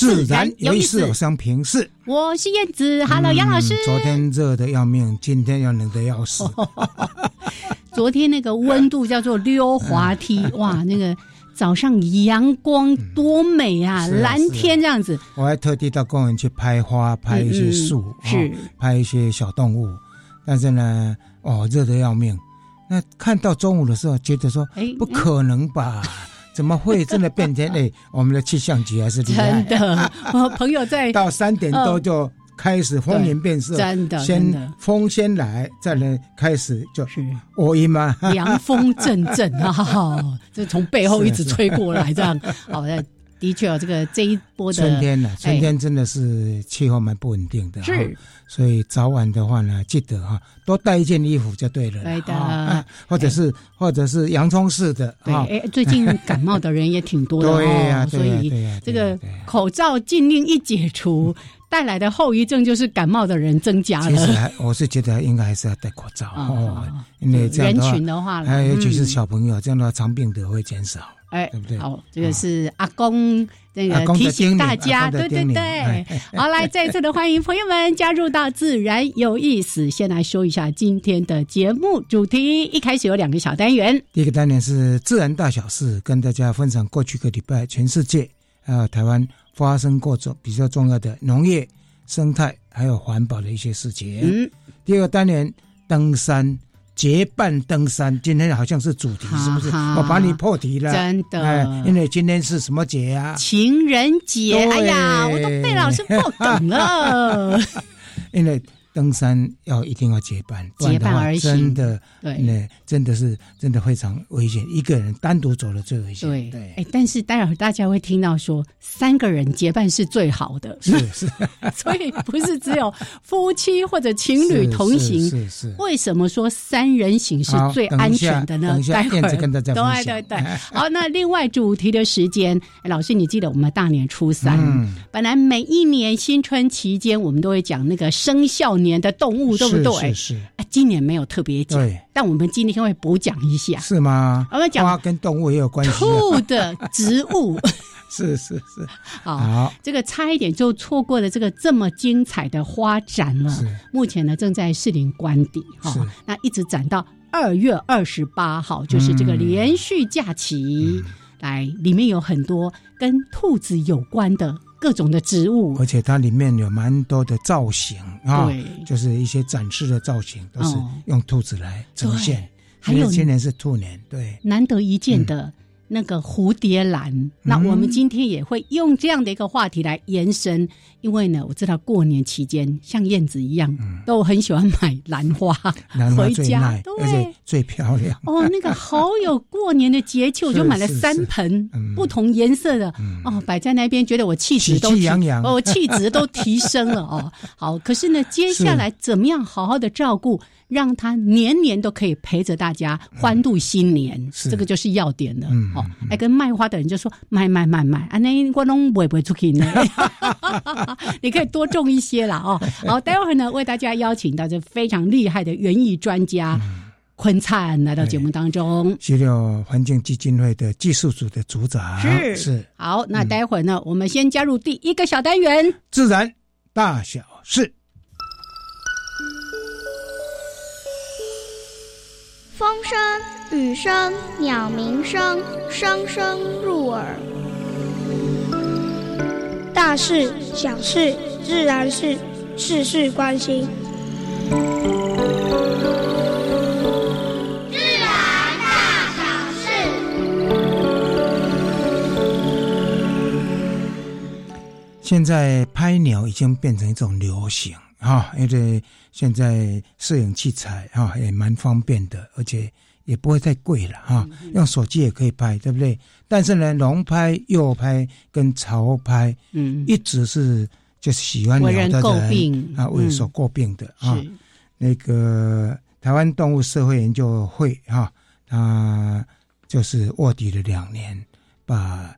自然有意思，有相平视。我是燕子，Hello，杨老师。昨天热的要命，今天要冷的要死。昨天那个温度叫做溜滑梯，哇，那个早上阳光多美啊，蓝天这样子。我还特地到公园去拍花，拍一些树，是拍一些小动物。但是呢，哦，热的要命。那看到中午的时候，觉得说，哎，不可能吧？怎么会真的变天？哎，我们的气象局还是厉害。真的，我朋友在到三点多就开始风云变色，真的，先风先来，再来开始就是我姨妈？凉风阵阵啊，这从背后 一直吹过来，这样好的。的确啊，这个这一波的春天呢，春天真的是气候蛮不稳定的，是，所以早晚的话呢，记得哈，多带一件衣服就对了，对的，或者是或者是洋葱式的，对，哎，最近感冒的人也挺多的，对呀，所以这个口罩禁令一解除，带来的后遗症就是感冒的人增加了。其实还我是觉得应该还是要戴口罩哦，因为这样人群的话，还有尤其是小朋友，这样的话长病的会减少。哎，对不对？好，这个是阿公这个提醒大家，对对对。好，来 再次的欢迎朋友们加入到自然有意思。先来说一下今天的节目主题，一开始有两个小单元。第一个单元是自然大小事，跟大家分享过去个礼拜全世界还有台湾发生过重比较重要的农业、生态还有环保的一些事情。嗯。第二个单元登山。结伴登山，今天好像是主题，是不是？我把你破题了，真的。因为今天是什么节啊？情人节。哎呀，我都被老师破梗了。因为。登山要一定要结伴，结伴而行，真的，对，那真的是真的非常危险。一个人单独走了最危险。对对，哎，但是待会儿大家会听到说，三个人结伴是最好的，是是，所以不是只有夫妻或者情侣同行。是是。为什么说三人行是最安全的呢？待会儿跟大家对对对。好，那另外主题的时间，老师你记得我们大年初三，本来每一年新春期间我们都会讲那个生肖。年的动物对不对？是是。啊，今年没有特别讲，但我们今天会补讲一下。是吗？我们讲跟动物也有关系。兔的植物。是是是。好，这个差一点就错过了这个这么精彩的花展了。目前呢，正在士林官邸哈，那一直展到二月二十八号，就是这个连续假期。来，里面有很多跟兔子有关的。各种的植物，而且它里面有蛮多的造型啊，就是一些展示的造型都是用兔子来呈现。还有今年是兔年，对，难得一见的。那个蝴蝶兰，那我们今天也会用这样的一个话题来延伸，因为呢，我知道过年期间像燕子一样都很喜欢买兰花回家，对，最漂亮。哦，那个好有过年的节气，我就买了三盆不同颜色的哦，摆在那边，觉得我气质都哦，气质都提升了哦。好，可是呢，接下来怎么样好好的照顾？让他年年都可以陪着大家欢度新年，这个就是要点了。哦，哎，跟卖花的人就说卖卖卖卖，啊，那我弄不会出去呢。你可以多种一些啦，哦。好，待会儿呢，为大家邀请到这非常厉害的园艺专家坤灿来到节目当中。石榴环境基金会的技术组的组长是是。好，那待会儿呢，我们先加入第一个小单元——自然大小事。风声、雨声、鸟鸣声，声声入耳。大事小事自然是事事关心。自然大小事。现在拍鸟已经变成一种流行啊，因为现在摄影器材哈也蛮方便的，而且。也不会太贵了哈，用手机也可以拍，对不对？但是呢，龙拍、右拍跟潮拍，嗯，一直是就是喜欢鸟的人啊，为所诟病的啊。那个台湾动物社会研究会哈，它就是卧底了两年，把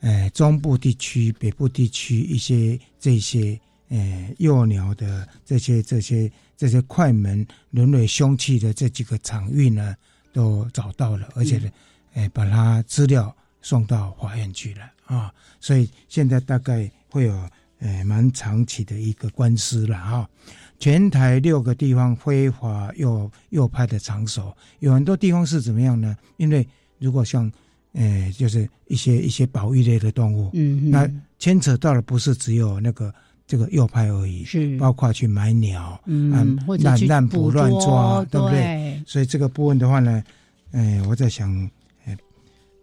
呃中部地区、北部地区一些这些呃幼鸟的这些这些这些快门沦为凶器的这几个场域呢。都找到了，而且呢，哎，把它资料送到法院去了啊，所以现在大概会有呃蛮长期的一个官司了哈。全台六个地方非法诱诱派的场所，有很多地方是怎么样呢？因为如果像呃，就是一些一些保育类的动物，嗯，那牵扯到的不是只有那个这个右派而已，是包括去买鸟，嗯，乱乱捕乱抓，对不对？所以这个部分的话呢，哎，我在想，哎，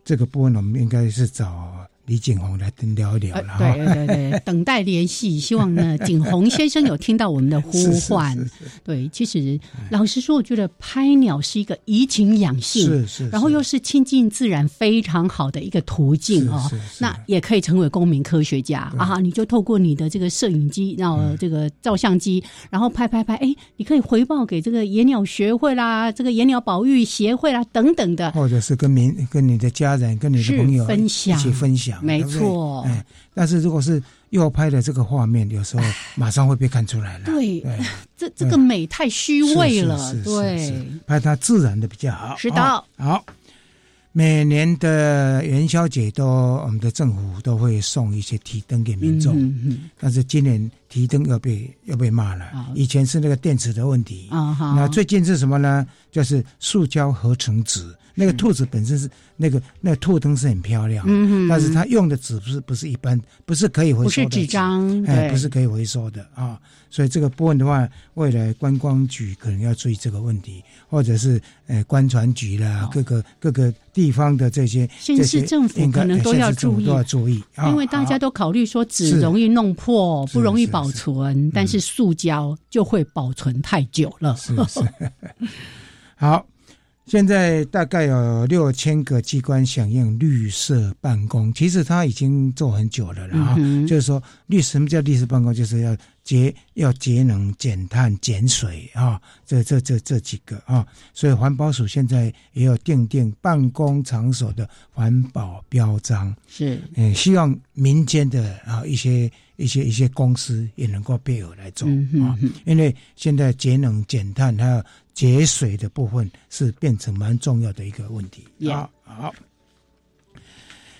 这个部分我们应该是找。李景洪来跟聊一聊了对对对，等待联系，希望呢，景洪先生有听到我们的呼唤。对，其实老实说，我觉得拍鸟是一个怡情养性，是是，然后又是亲近自然非常好的一个途径哦。那也可以成为公民科学家啊！你就透过你的这个摄影机，然后这个照相机，然后拍拍拍，哎，你可以回报给这个野鸟学会啦，这个野鸟保育协会啦等等的，或者是跟民、跟你的家人、跟你的朋友分享一起分享。没错，哎，但是如果是右拍的这个画面，有时候马上会被看出来了。对，这这个美太虚伪了。对，拍它自然的比较好。是的，好。每年的元宵节都，我们的政府都会送一些提灯给民众。嗯嗯。但是今年提灯要被要被骂了。以前是那个电池的问题。啊那最近是什么呢？就是塑胶合成纸。那个兔子本身是那个那个兔灯是很漂亮，嗯但是它用的纸不是不是一般，不是可以回收的纸张，哎，不是可以回收的啊。所以这个部分的话，未来观光局可能要注意这个问题，或者是呃，观船局啦，各个各个地方的这些，县市政府可能都要注意，都要注意，因为大家都考虑说纸容易弄破，不容易保存，但是塑胶就会保存太久了。是是，好。现在大概有六千个机关响应绿色办公，其实他已经做很久了了哈。就是说，绿什么叫绿色办公？就是要节要节能、减碳、减水啊，这这这这几个啊。所以环保署现在也有定定办公场所的环保标章，是嗯，希望民间的啊一些一些一些公司也能够配合来做啊，因为现在节能减碳还有。节水的部分是变成蛮重要的一个问题。好，好，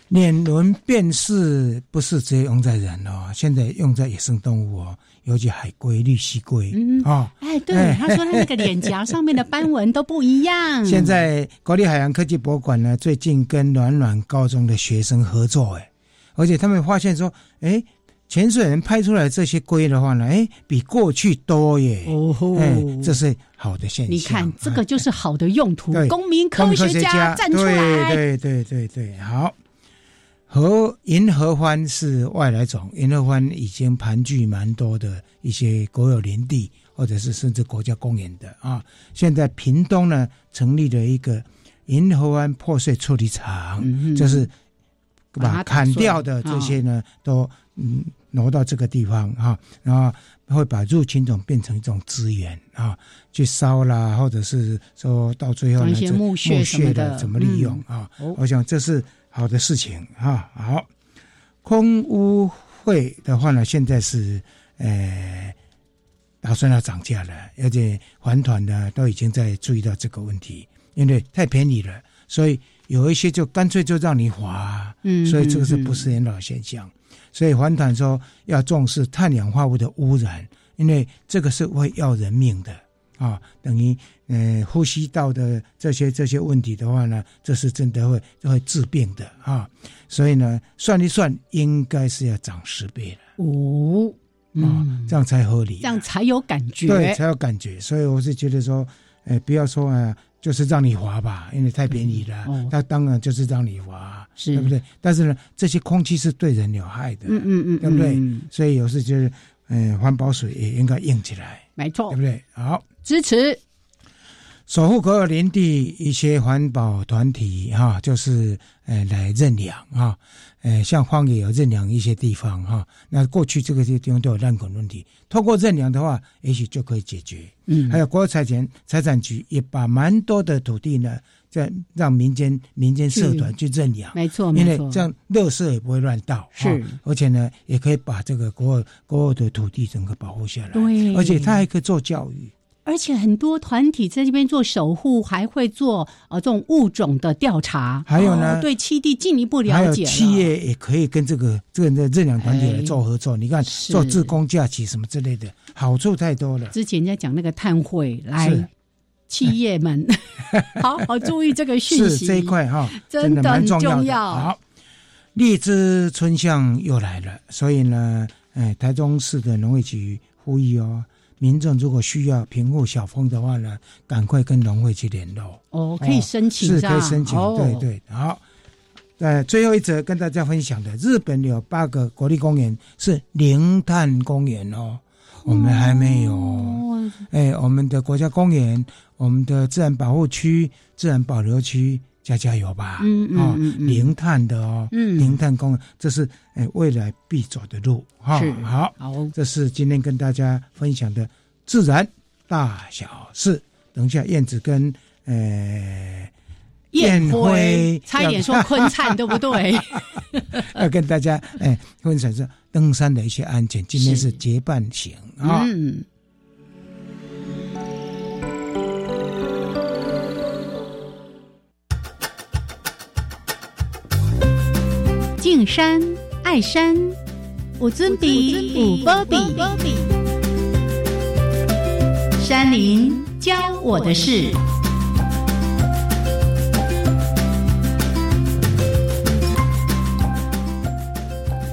脸轮辨识不是直接用在人哦，现在用在野生动物哦，尤其海龟、绿蜥龟哦。哎，对，他说他那个脸颊上面的斑纹都不一样。现在国立海洋科技博物馆呢，最近跟暖暖高中的学生合作，哎，而且他们发现说，哎。潜水人拍出来这些龟的话呢，哎，比过去多耶，哎，这是好的现象。你看，这个就是好的用途。公民科学家站出来，对对对对对，好。和银河欢是外来种，银河欢已经盘踞蛮多的一些国有林地，或者是甚至国家公园的啊。现在屏东呢，成立了一个银河湾破碎处理厂，就是把砍掉的这些呢，都嗯。挪到这个地方哈，然后会把入侵种变成一种资源啊，去烧啦，或者是说到最后呢，墓穴的怎么利用啊？我想这是好的事情哈。好，空污会的话呢，现在是呃打算要涨价了，而且环团呢都已经在注意到这个问题，因为太便宜了，所以有一些就干脆就让你划，嗯，所以这个是不是很老现象？所以环团说要重视碳氧化物的污染，因为这个是会要人命的。啊，等于呃呼吸道的这些这些问题的话呢，这是真的会会治病的。啊。所以呢，算一算，应该是要涨十倍了。哦，啊，这样才合理，这样才有感觉，对，才有感觉。所以我是觉得说，哎，不要说啊，就是让你滑吧，因为太便宜了。那当然就是让你滑，对不对？但是呢，这些空气是对人有害的，嗯嗯嗯，对不对？所以有时就是，嗯，环保水也应该用起来，没错，对不对？好。支持守护国有林地一些环保团体哈，就是呃来认养啊，呃像荒野有认养一些地方哈，那过去这个些地方都有烂垦问题，透过认养的话，也许就可以解决。嗯，还有国有财产财产局也把蛮多的土地呢，在让民间民间社团去认养，没错，因为这样垃圾也不会乱倒，是，而且呢也可以把这个国有国有的土地整个保护下来，对，而且它还可以做教育。而且很多团体在这边做守护，还会做呃这种物种的调查，还有呢，对栖地进一步了解。企业也可以跟这个这个的认养团体来做合作。你看，做自工假期什么之类的，好处太多了。之前在讲那个碳汇，来企业们 好好注意这个讯息这一块哈，真的蛮重要。好，荔枝春象又来了，所以呢，哎，台中市的农业局呼吁哦。民众如果需要平复小风的话呢，赶快跟农会去联络。哦，可以申请，是可以申请。对对，好。呃，最后一则跟大家分享的，日本有八个国立公园是零碳公园哦，我们还没有。哎，我们的国家公园、我们的自然保护区、自然保留区。加加油吧，嗯嗯嗯，零碳的哦，嗯，零碳工，这是哎未来必走的路哈。好，好，这是今天跟大家分享的自然大小事。等一下，燕子跟呃燕辉差一点说昆灿对不对？要跟大家哎分享是登山的一些安全。今天是结伴行啊。敬山爱山，五尊比五波比，山林教我的事。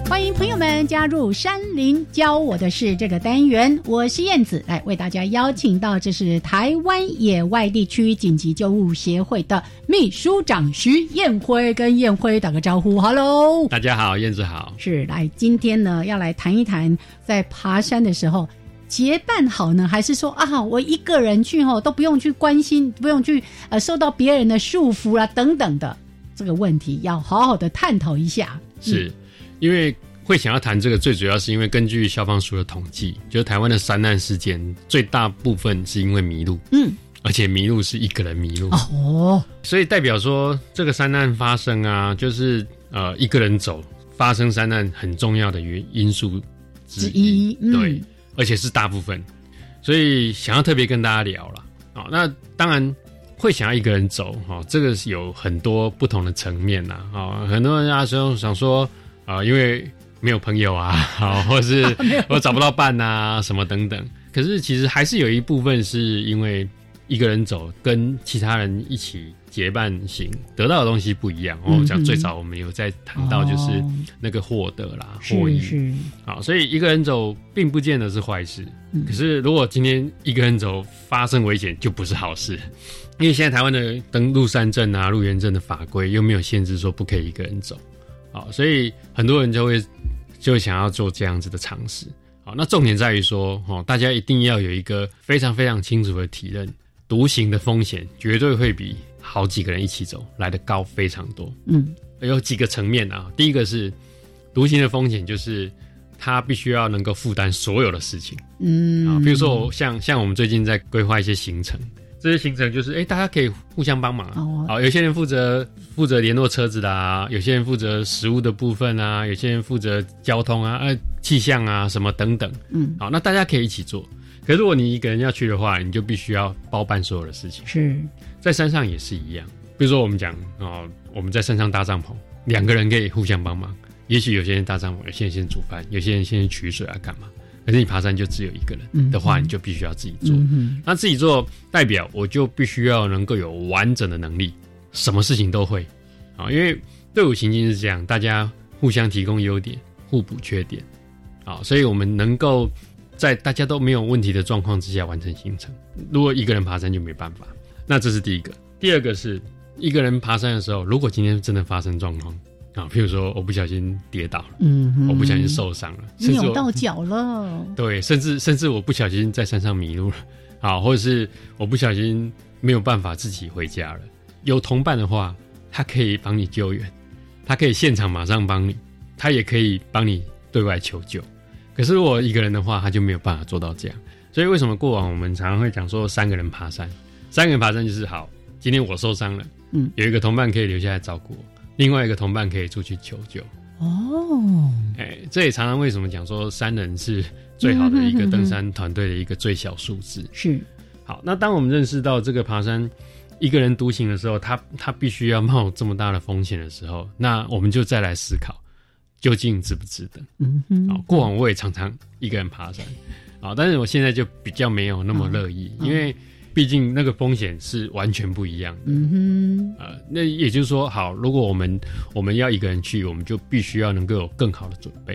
欢迎朋友们，加入山林教我的是这个单元，我是燕子，来为大家邀请到，这是台湾野外地区紧急救护协会的秘书长徐燕辉，跟燕辉打个招呼，Hello，大家好，燕子好，是来今天呢要来谈一谈，在爬山的时候结伴好呢，还是说啊我一个人去吼都不用去关心，不用去呃受到别人的束缚啦等等的这个问题，要好好的探讨一下，是因为。会想要谈这个，最主要是因为根据消防署的统计，就是台湾的山难事件最大部分是因为迷路，嗯，而且迷路是一个人迷路。哦，所以代表说这个山难发生啊，就是呃一个人走发生山难很重要的原因素之一，对，而且是大部分，所以想要特别跟大家聊了啊，那当然会想要一个人走哈，这个是有很多不同的层面呐，啊，很多人啊说想说啊，因为没有朋友啊，好，或是 我找不到伴啊，什么等等。可是其实还是有一部分是因为一个人走，跟其他人一起结伴行，得到的东西不一样。我讲最早我们有在谈到，就是那个获得啦，获益。好，所以一个人走并不见得是坏事。可是如果今天一个人走发生危险，就不是好事。因为现在台湾的登陆山证啊、入园证的法规又没有限制说不可以一个人走。好，所以很多人就会。就想要做这样子的尝试，好，那重点在于说，哦，大家一定要有一个非常非常清楚的体认，独行的风险绝对会比好几个人一起走来的高非常多。嗯，有几个层面啊，第一个是独行的风险，就是他必须要能够负担所有的事情。嗯，啊，比如说像像我们最近在规划一些行程。这些行程就是，哎，大家可以互相帮忙啊。好，有些人负责负责联络车子的啊，有些人负责食物的部分啊，有些人负责交通啊、呃气象啊什么等等。嗯，好，那大家可以一起做。可是如果你一个人要去的话，你就必须要包办所有的事情。是，在山上也是一样。比如说我们讲哦，我们在山上搭帐篷，两个人可以互相帮忙。也许有些人搭帐篷，有些人先煮饭，有些人先取水啊，干嘛？可是你爬山就只有一个人的话，你就必须要自己做。那自己做代表，我就必须要能够有完整的能力，什么事情都会啊。因为队伍行进是这样，大家互相提供优点，互补缺点啊，所以我们能够在大家都没有问题的状况之下完成行程。如果一个人爬山就没办法，那这是第一个。第二个是一个人爬山的时候，如果今天真的发生状况。啊，譬如说我不小心跌倒了，嗯，我不小心受伤了，扭到脚了，对，甚至甚至我不小心在山上迷路了，啊，或者是我不小心没有办法自己回家了，有同伴的话，他可以帮你救援，他可以现场马上帮你，他也可以帮你对外求救。可是我一个人的话，他就没有办法做到这样。所以为什么过往我们常常会讲说三个人爬山，三个人爬山就是好，今天我受伤了，嗯，有一个同伴可以留下来照顾我。另外一个同伴可以出去求救哦，哎，这也常常为什么讲说三人是最好的一个登山团队的一个最小数字是。好，那当我们认识到这个爬山一个人独行的时候，他他必须要冒这么大的风险的时候，那我们就再来思考究竟值不值得。嗯哼，啊，过往我也常常一个人爬山，啊，但是我现在就比较没有那么乐意，因为。毕竟那个风险是完全不一样的。嗯哼，呃，那也就是说，好，如果我们我们要一个人去，我们就必须要能够有更好的准备。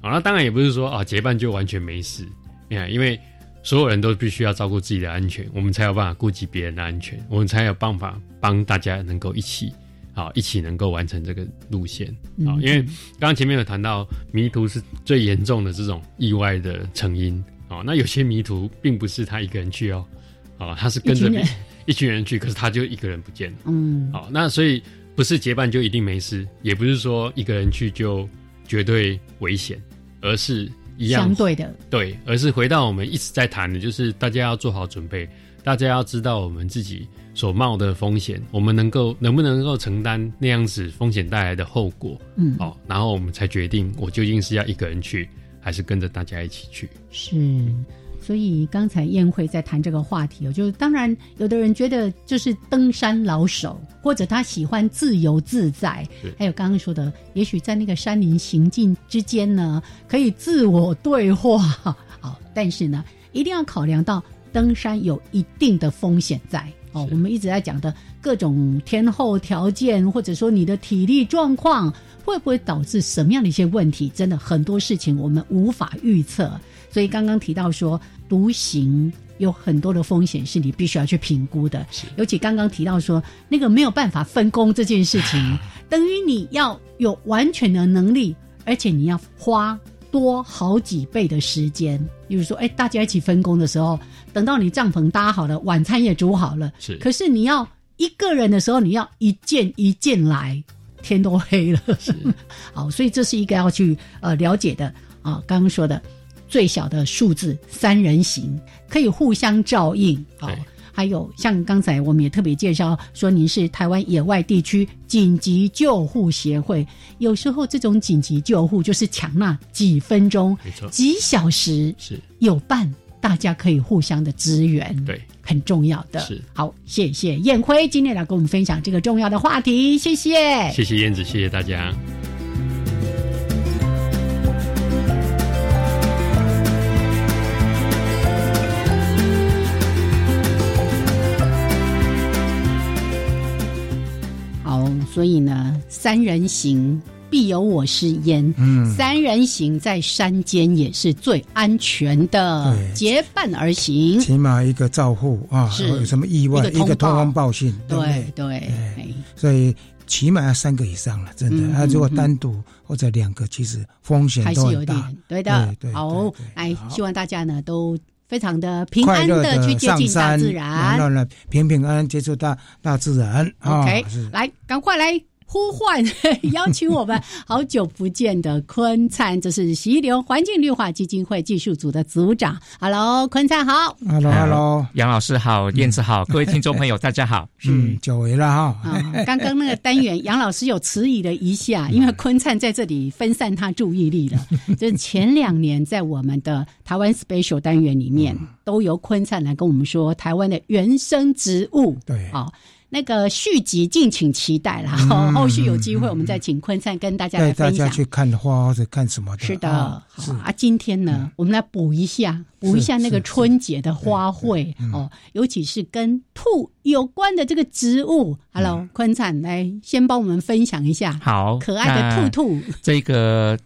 啊，那当然也不是说啊，结伴就完全没事。你看，因为所有人都必须要照顾自己的安全，我们才有办法顾及别人的安全，我们才有办法帮大家能够一起，好，一起能够完成这个路线。啊，因为刚刚前面有谈到迷途是最严重的这种意外的成因。啊，那有些迷途并不是他一个人去哦。啊，他是跟着一群人去，可是他就一个人不见了。嗯，好，那所以不是结伴就一定没事，也不是说一个人去就绝对危险，而是一样相对的，对，而是回到我们一直在谈的，就是大家要做好准备，大家要知道我们自己所冒的风险，我们能够能不能够承担那样子风险带来的后果。嗯，好，然后我们才决定我究竟是要一个人去，还是跟着大家一起去。是。所以刚才宴会在谈这个话题哦，就是当然有的人觉得就是登山老手，或者他喜欢自由自在，还有刚刚说的，也许在那个山林行进之间呢，可以自我对话。好，但是呢，一定要考量到登山有一定的风险在哦。我们一直在讲的各种天候条件，或者说你的体力状况，会不会导致什么样的一些问题？真的很多事情我们无法预测。所以刚刚提到说，独行有很多的风险是你必须要去评估的。尤其刚刚提到说，那个没有办法分工这件事情，等于你要有完全的能力，而且你要花多好几倍的时间。比如说，哎，大家一起分工的时候，等到你帐篷搭好了，晚餐也煮好了，是。可是你要一个人的时候，你要一件一件来，天都黑了。是。好，所以这是一个要去呃了解的啊。刚刚说的。最小的数字三人行可以互相照应，好，还有像刚才我们也特别介绍说，您是台湾野外地区紧急救护协会，有时候这种紧急救护就是抢那几分钟、几小时是。有伴，大家可以互相的支援，对，很重要的。是。好，谢谢燕辉今天来跟我们分享这个重要的话题，谢谢，谢谢燕子，谢谢大家。所以呢，三人行必有我师焉。嗯，三人行在山间也是最安全的，结伴而行，起码一个照护啊，有什么意外一个通风报信，对对。所以起码要三个以上了，真的。啊，如果单独或者两个，其实风险还是有点。对的，好，来，希望大家呢都。非常的平安的去接近大自然，平平安安接触大大自然。OK，来，赶快来。呼唤 邀请我们好久不见的坤灿，这是溪流环境绿化基金会技术组的组长。Hello，坤灿好。Hello，Hello，杨老师好，燕子好，各位听众朋友大家好。嗯，久违了哈。刚刚那个单元，杨老师有迟疑了一下，因为坤灿在这里分散他注意力了。就是前两年在我们的台湾 Special 单元里面，都由坤灿来跟我们说台湾的原生植物。对，好。那个续集敬请期待啦。后续有机会我们再请坤灿跟大家来分享。大家去看花或者看什么的？是的，好啊。今天呢，我们来补一下，补一下那个春节的花卉哦，尤其是跟兔有关的这个植物。Hello，坤灿，来先帮我们分享一下。好，可爱的兔兔。这个，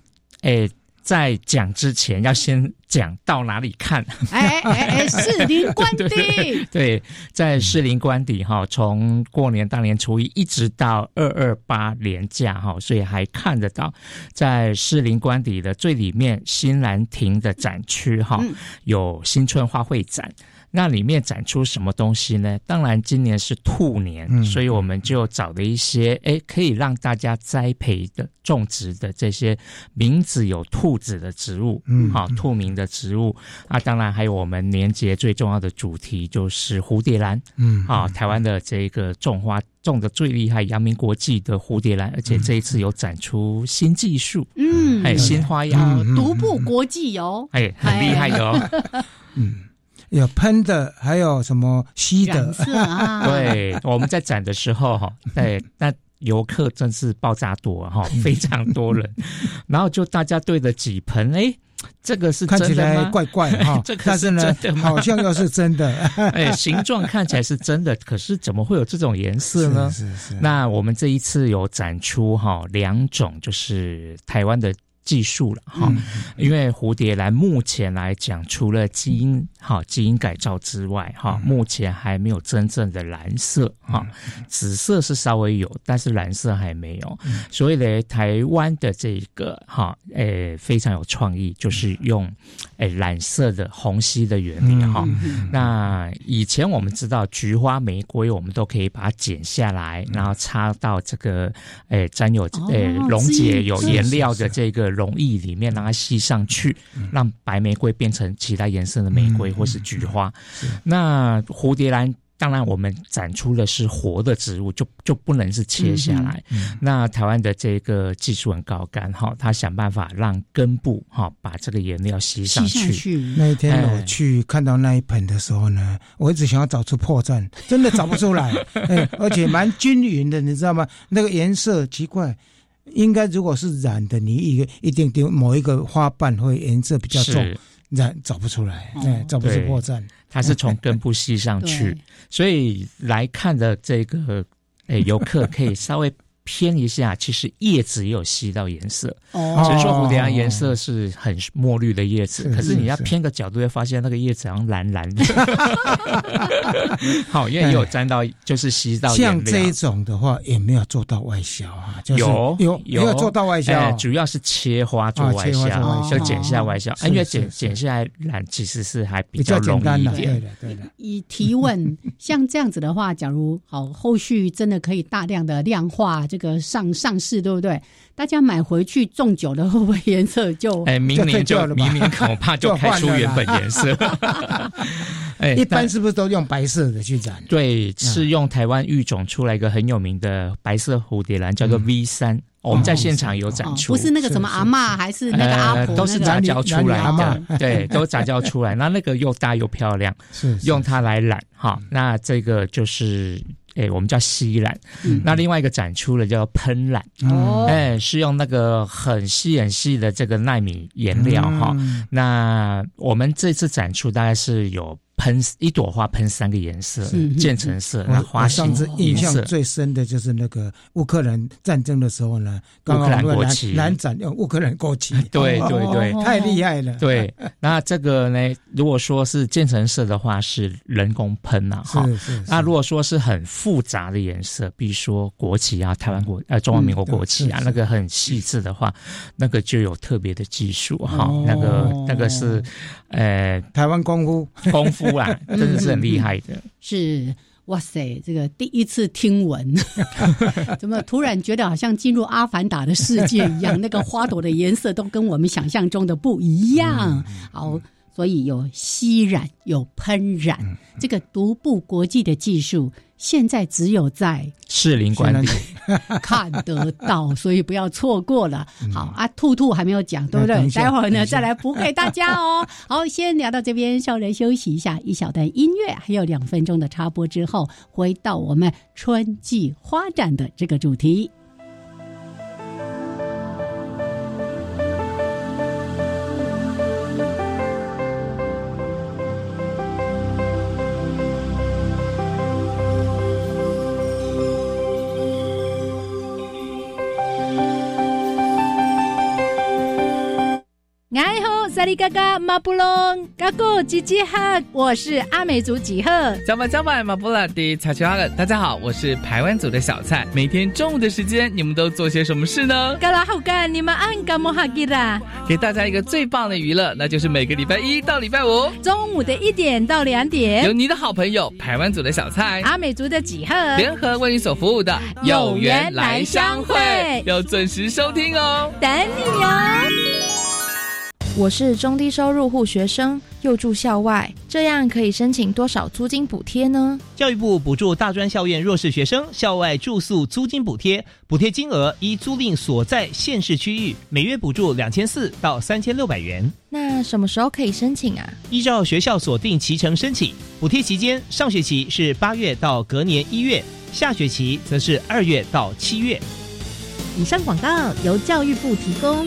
哎。在讲之前，要先讲到哪里看？哎 哎哎，士林官邸。对，在士林官邸哈，从过年大年初一一直到二二八年假哈，所以还看得到，在士林官邸的最里面新兰亭的展区哈，有新春花卉展。那里面展出什么东西呢？当然，今年是兔年，所以我们就找了一些哎，可以让大家栽培的、种植的这些名字有兔子的植物，嗯，好，兔名的植物。啊，当然还有我们年节最重要的主题就是蝴蝶兰，嗯，啊，台湾的这个种花种的最厉害，阳明国际的蝴蝶兰，而且这一次有展出新技术，嗯，还有新花样，独步国际哦，哎，很厉害的哦，嗯。有喷的，还有什么吸的？对，我们在展的时候哈，对，那游客真是爆炸多哈，非常多人，然后就大家对着几盆，哎，这个是看起来怪怪哈，但是呢，好像又是真的，哎，形状看起来是真的，可是怎么会有这种颜色呢？是是。那我们这一次有展出哈两种，就是台湾的。技术了哈，因为蝴蝶兰目前来讲，除了基因哈基因改造之外哈，目前还没有真正的蓝色哈，紫色是稍微有，但是蓝色还没有。所以呢，台湾的这个哈诶非常有创意，就是用诶蓝色的虹吸的原理哈。那以前我们知道菊花、玫瑰，我们都可以把它剪下来，然后插到这个诶沾有诶溶解有颜料的这个。容易里面让它吸上去，让白玫瑰变成其他颜色的玫瑰或是菊花。那蝴蝶兰。当然，我们展出的是活的植物，就就不能是切下来。那台湾的这个技术很高干哈，他想办法让根部哈把这个颜料吸上去。那一天我去看到那一盆的时候呢，我一直想要找出破绽，真的找不出来。哎，而且蛮均匀的，你知道吗？那个颜色奇怪。应该如果是染的，你一个一定丢某一个花瓣会颜色比较重，染找不出来，哎，找不出破绽。它是从根部吸上去，所以来看的这个诶游客可以稍微。偏一下，其实叶子也有吸到颜色，哦只是说蝴蝶兰颜色是很墨绿的叶子，可是你要偏个角度，会发现那个叶子好像蓝蓝的。好，因为有沾到，就是吸到。像这一种的话，也没有做到外销啊，有有有做到外销，主要是切花做外销，就剪下外销。因为剪剪下来染其实是还比较容易一点。对的，对的。以提问，像这样子的话，假如好后续真的可以大量的量化。这个上上市对不对？大家买回去种久了，会不会颜色就哎，明年就 明年恐怕就开出原本颜色。哎，一般是不是都用白色的去染？对，是用台湾育种出来一个很有名的白色蝴蝶兰，叫做 V 三。我们在现场有展出，不是那个什么阿妈，还是那个阿婆，都是杂交出来的。对，都杂交出来。那那个又大又漂亮，是用它来染哈。那这个就是。哎，我们叫吸染，那另外一个展出了叫喷染，哎，是用那个很细很细的这个纳米颜料哈。那我们这次展出大概是有。喷一朵花喷三个颜色，渐层色，那花上次印象最深的就是那个乌克兰战争的时候呢，乌克兰国旗蓝展用乌克兰国旗，对对对，太厉害了。对，那这个呢，如果说是渐层色的话，是人工喷呐，哈。是是。那如果说是很复杂的颜色，比如说国旗啊，台湾国呃中华民国国旗啊，那个很细致的话，那个就有特别的技术哈，那个那个是呃台湾功夫功夫。哇，真的是很厉害的。是哇塞，这个第一次听闻，怎么突然觉得好像进入阿凡达的世界一样？那个花朵的颜色都跟我们想象中的不一样。好，所以有吸染，有喷染，这个独步国际的技术。现在只有在士林官邸看得到，所以不要错过了。好啊，兔兔还没有讲，对不对？待会儿呢再来补给大家哦。好，先聊到这边，稍微休息一下，一小段音乐，还有两分钟的插播之后，回到我们春季花展的这个主题。阿里嘎嘎马布隆，嘎咕吉吉哈，我是阿美族几贺。加巴加巴马布拉迪查丘阿勒，大家好，我是台湾组的小蔡。每天中午的时间，你们都做些什么事呢？嘎啦好干，你们按嘎莫哈吉啦。给大家一个最棒的娱乐，那就是每个礼拜一到礼拜五中午的一点到两点，有你的好朋友台湾组的小蔡、阿美族的几贺联合为你所服务的有缘来相会，要准时收听哦，等你哦。我是中低收入户学生，又住校外，这样可以申请多少租金补贴呢？教育部补助大专校院弱势学生校外住宿租金补贴，补贴金额依租赁所在县市区域，每月补助两千四到三千六百元。那什么时候可以申请啊？依照学校锁定期程申请，补贴期间上学期是八月到隔年一月，下学期则是二月到七月。以上广告由教育部提供。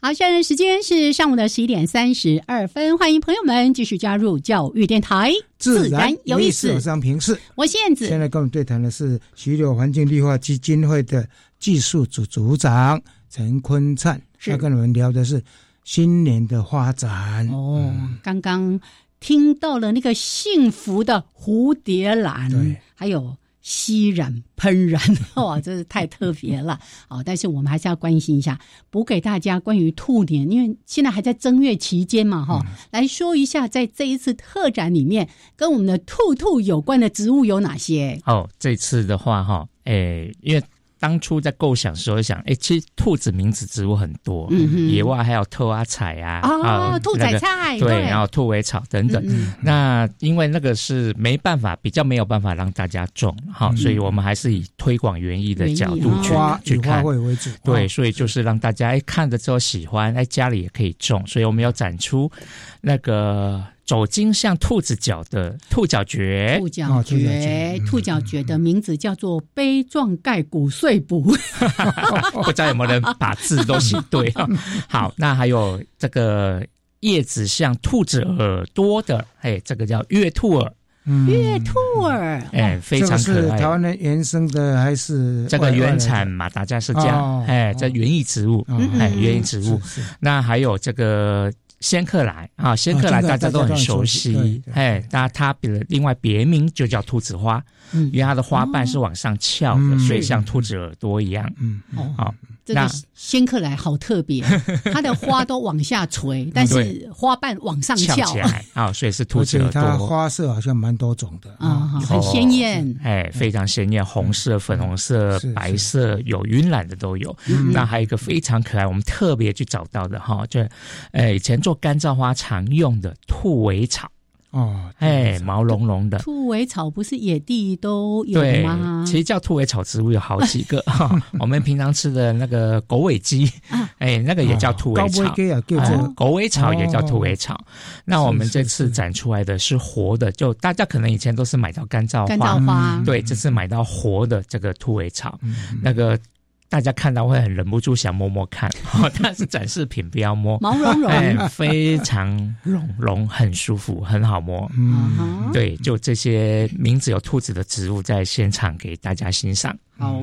好，现在时间是上午的十一点三十二分，欢迎朋友们继续加入教育电台，自然有意思。我是平视，我是燕子。现在跟我们对谈的是徐柳环境绿化基金会的技术组组长陈坤灿，他跟我们聊的是新年的发展。哦，刚刚听到了那个幸福的蝴蝶兰，还有。吸染喷染，哇，真是太特别了哦！但是我们还是要关心一下，补给大家关于兔年，因为现在还在正月期间嘛，哈，来说一下，在这一次特展里面，跟我们的兔兔有关的植物有哪些？哦，这次的话，哈，诶，因为。当初在构想时候想，哎，其实兔子名字植物很多，野外还有兔啊彩啊，啊，兔仔菜，对，然后兔尾草等等。那因为那个是没办法，比较没有办法让大家种，哈，所以我们还是以推广园艺的角度去去看为主。对，所以就是让大家哎看了之后喜欢，哎家里也可以种，所以我们要展出那个。走金像兔子脚的兔脚蕨，兔脚蕨，兔脚蕨的名字叫做杯状盖骨碎补，不知道有没有人把字都写对。好，那还有这个叶子像兔子耳朵的，哎，这个叫月兔耳，月兔耳，哎，非常可爱。台湾的原生的还是这个原产马达加斯加，哎，这园艺植物，哎，园艺植物。那还有这个。仙客来啊，仙客来大家都很熟悉，哎，那它别另外别名就叫兔子花，因为它的花瓣是往上翘的，所以像兔子耳朵一样，嗯，好。这个仙客来好特别，它的花都往下垂，但是花瓣往上翘。起来啊，所以是兔子耳朵。它花色好像蛮多种的啊，很鲜艳，哎，非常鲜艳，红色、粉红色、白色，有晕染的都有。那还有一个非常可爱，我们特别去找到的哈，就，哎，以前做干燥花常用的兔尾草。哦，哎，毛茸茸的兔尾草不是野地都有吗？其实叫兔尾草植物有好几个哈。我们平常吃的那个狗尾鸡，哎，那个也叫兔尾草。狗尾草也叫兔尾草。那我们这次展出来的是活的，就大家可能以前都是买到干燥花，对，这次买到活的这个兔尾草，那个。大家看到会很忍不住想摸摸看，哦但是展示品不要摸，毛茸茸，非常绒绒，很舒服，很好摸。嗯，对，就这些名字有兔子的植物在现场给大家欣赏。好，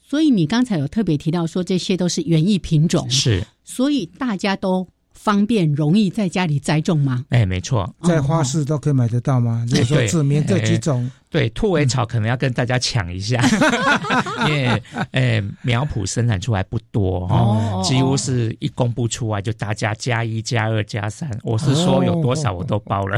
所以你刚才有特别提到说这些都是园艺品种，是，所以大家都。方便容易在家里栽种吗？哎，没错，在花市都可以买得到吗？如果说指明这几种，对，兔尾草可能要跟大家抢一下，因为哎苗圃生产出来不多哦，几乎是一公布出来就大家加一加二加三，我是说有多少我都包了，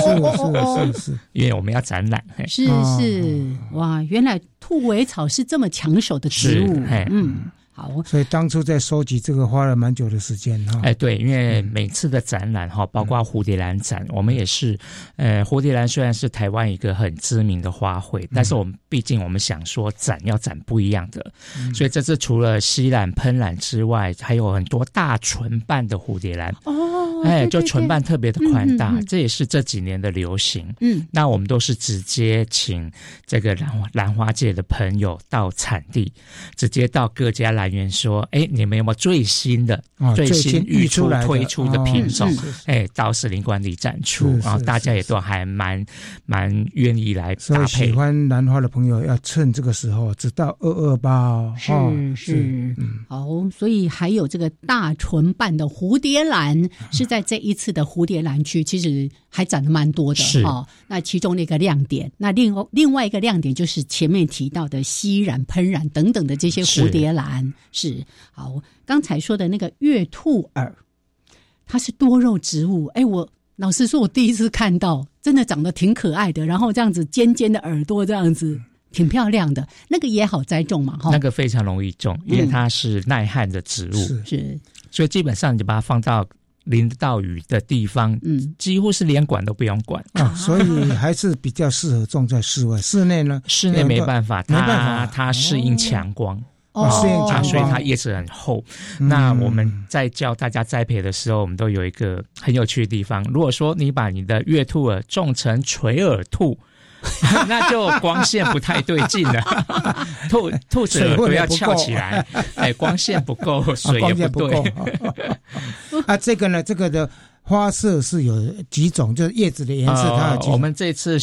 是是是是，因为我们要展览，是是。哇，原来兔尾草是这么抢手的植物，嗯。好，所以当初在收集这个花了蛮久的时间哈。哎，对，因为每次的展览哈，包括蝴蝶兰展，我们也是，呃，蝴蝶兰虽然是台湾一个很知名的花卉，但是我们毕竟我们想说展要展不一样的，所以这次除了吸兰喷兰之外，还有很多大唇瓣的蝴蝶兰哦，哎，就唇瓣特别的宽大，这也是这几年的流行。嗯，那我们都是直接请这个兰花兰花界的朋友到产地，直接到各家来。员说：“哎，你们有没有最新的、最新预出推出的品种？哎，到士林馆里展出，然后大家也都还蛮蛮愿意来搭配。喜欢兰花的朋友要趁这个时候，直到二二八。是是，好，所以还有这个大唇瓣的蝴蝶兰是在这一次的蝴蝶兰区，其实还长得蛮多的哦。那其中的一个亮点，那另外另外一个亮点就是前面提到的吸染、喷染等等的这些蝴蝶兰。”是好，刚才说的那个月兔耳，它是多肉植物。哎，我老实说，我第一次看到，真的长得挺可爱的。然后这样子尖尖的耳朵，这样子挺漂亮的。那个也好栽种嘛，哈。那个非常容易种，因为它是耐旱的植物，是。所以基本上你就把它放到淋得到雨的地方，嗯，几乎是连管都不用管啊。所以还是比较适合种在室外，室内呢？室内没办法，没办法，它适应强光。哦，所以它叶子很厚。那我们在教大家栽培的时候，我们都有一个很有趣的地方。如果说你把你的月兔耳种成垂耳兔，那就光线不太对劲了。兔兔子耳朵要翘起来，哎，光线不够，水也不对。啊，这个呢，这个的花色是有几种，就是叶子的颜色。它我们这次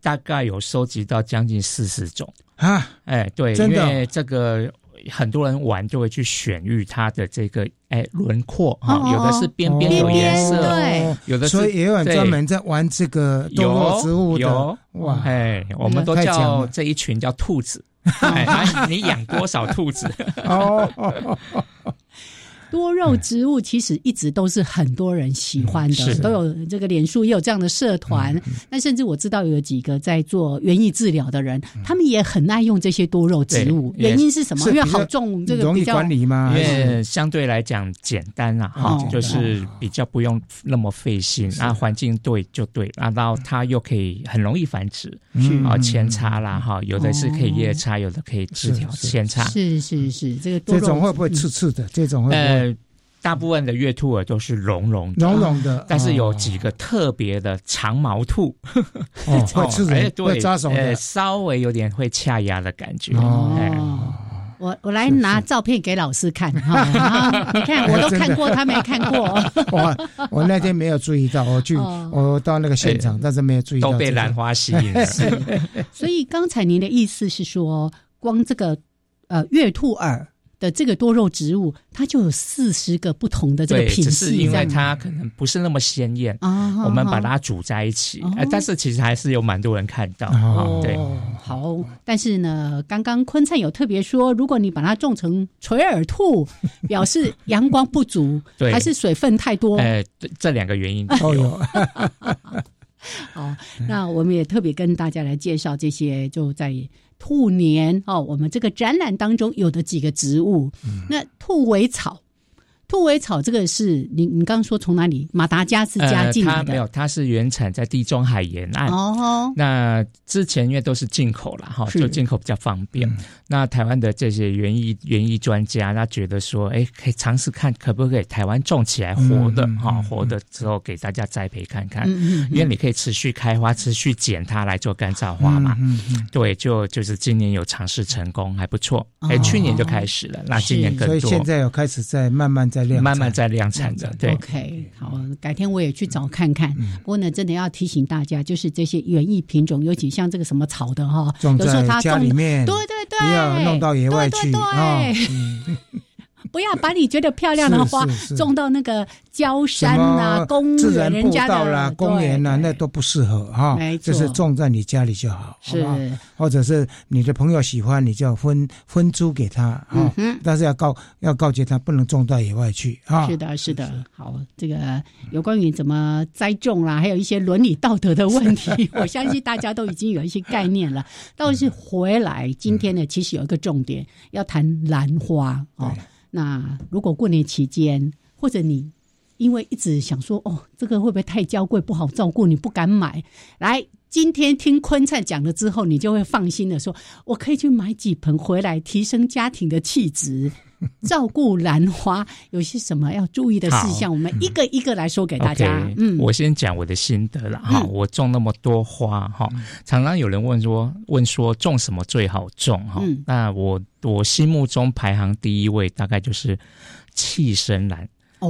大概有收集到将近四十种啊。哎，对，因为这个。很多人玩就会去选育它的这个哎轮廓啊，有的是边边有颜色，对，有的所以也有人专门在玩这个多肉植物的。哇，哎，我们都叫这一群叫兔子，哎，你养多少兔子？哦。多肉植物其实一直都是很多人喜欢的，都有这个脸书也有这样的社团。那甚至我知道有几个在做园艺治疗的人，他们也很爱用这些多肉植物。原因是什么？因为好种，这个容易管理吗？因为相对来讲简单啊，哈，就是比较不用那么费心啊，环境对就对，然后它又可以很容易繁殖，啊，扦插啦，哈，有的是可以叶插，有的可以枝条扦插。是是是，这个这种会不会刺刺的？这种会。大部分的月兔耳都是绒绒绒绒的，但是有几个特别的长毛兔，会吃人，会扎手的，稍微有点会掐牙的感觉。哦，我我来拿照片给老师看哈，你看我都看过，他没看过。我我那天没有注意到，我去我到那个现场，但是没有注意到，都被兰花吸引了。所以刚才您的意思是说，光这个呃月兔耳。的这个多肉植物，它就有四十个不同的这个品系，只是因为它可能不是那么鲜艳啊。我们把它煮在一起，但是其实还是有蛮多人看到。对，好，但是呢，刚刚坤灿有特别说，如果你把它种成垂耳兔，表示阳光不足，还是水分太多？哎，这两个原因都有。好，那我们也特别跟大家来介绍这些，就在。兔年哦，我们这个展览当中有的几个植物，那兔尾草，兔尾草这个是你你刚刚说从哪里？马达加斯加进来的？没有，它是原产在地中海沿岸。哦，那之前因为都是进口了哈，就进口比较方便。那台湾的这些园艺园艺专家，他觉得说，哎，可以尝试看可不可以台湾种起来活的哈，活的之后给大家栽培看看。因为你可以持续开花，持续剪它来做干燥花嘛。嗯嗯，对，就就是今年有尝试成功，还不错。哎，去年就开始了，那今年更多。所以现在有开始在慢慢在量，慢慢在量产的。对，OK，好，改天我也去找看看。不过呢，真的要提醒大家，就是这些园艺品种，尤其像这个什么草的哈，种在家里面，对对对，不要弄到野外去啊。不要把你觉得漂亮的花种到那个郊山啊、公园、人家的公园啊，那都不适合哈。就是种在你家里就好，是或者是你的朋友喜欢，你就分分租给他啊。但是要告要告诫他，不能种到野外去啊。是的，是的。好，这个有关于怎么栽种啦，还有一些伦理道德的问题，我相信大家都已经有一些概念了。倒是回来，今天呢，其实有一个重点要谈兰花哦。那如果过年期间，或者你因为一直想说哦，这个会不会太娇贵不好照顾，你不敢买。来，今天听坤灿讲了之后，你就会放心的说，我可以去买几盆回来，提升家庭的气质，照顾兰花有些什么要注意的事项，我们一个一个来说给大家。嗯，我先讲我的心得了哈。我种那么多花哈，常常有人问说，问说种什么最好种哈？那我。我心目中排行第一位，大概就是气生兰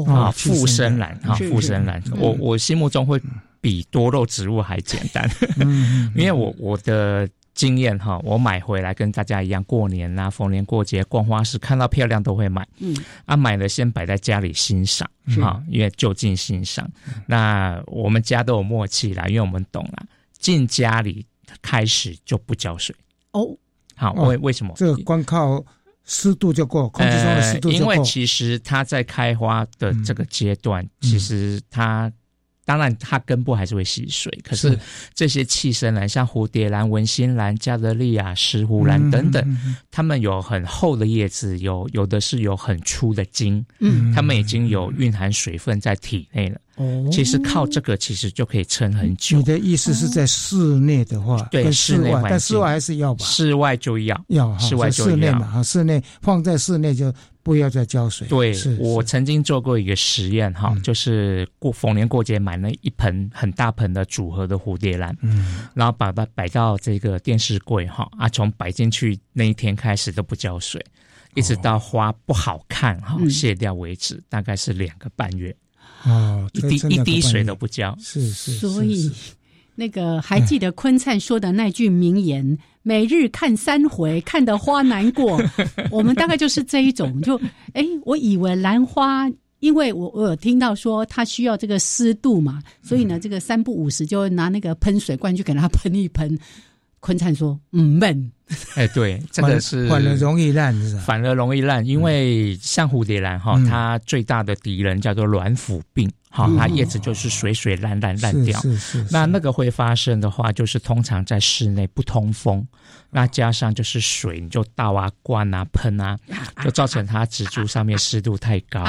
啊，附生兰啊，附生兰。我我心目中会比多肉植物还简单，因为我我的经验哈，我买回来跟大家一样，过年啊、逢年过节逛花市，看到漂亮都会买。嗯，啊，买了先摆在家里欣赏啊，因为就近欣赏。那我们家都有默契啦，因为我们懂啦，进家里开始就不浇水哦。好，为为什么？这个光靠湿度就够，空气中的湿度就够。因为其实它在开花的这个阶段，其实它当然它根部还是会吸水，可是这些气生兰，像蝴蝶兰、文心兰、加德利亚、石斛兰等等，它们有很厚的叶子，有有的是有很粗的茎，嗯，它们已经有蕴含水分在体内了。哦，其实靠这个其实就可以撑很久。你的意思是在室内的话，对室内但室外还是要吧？室外就要，要室外就要嘛。室内放在室内就不要再浇水。对，我曾经做过一个实验哈，就是过逢年过节买了一盆很大盆的组合的蝴蝶兰，嗯，然后把它摆到这个电视柜哈啊，从摆进去那一天开始都不浇水，一直到花不好看哈卸掉为止，大概是两个半月。哦，一滴一滴水都不浇，是是。所以，那个还记得坤灿说的那句名言：“每日看三回，看得花难过。”我们大概就是这一种。就哎，我以为兰花，因为我我有听到说它需要这个湿度嘛，所以呢，这个三不五时就会拿那个喷水罐去给它喷一喷。坤灿说：“嗯闷。” 哎，对，这个是反而容易烂，反而容易烂，因为像蝴蝶兰哈，它最大的敌人叫做卵腐病。好，它叶子就是水水烂烂烂掉。是是。那那个会发生的话，就是通常在室内不通风，那加上就是水，你就倒啊、灌啊、喷啊，就造成它植株上面湿度太高，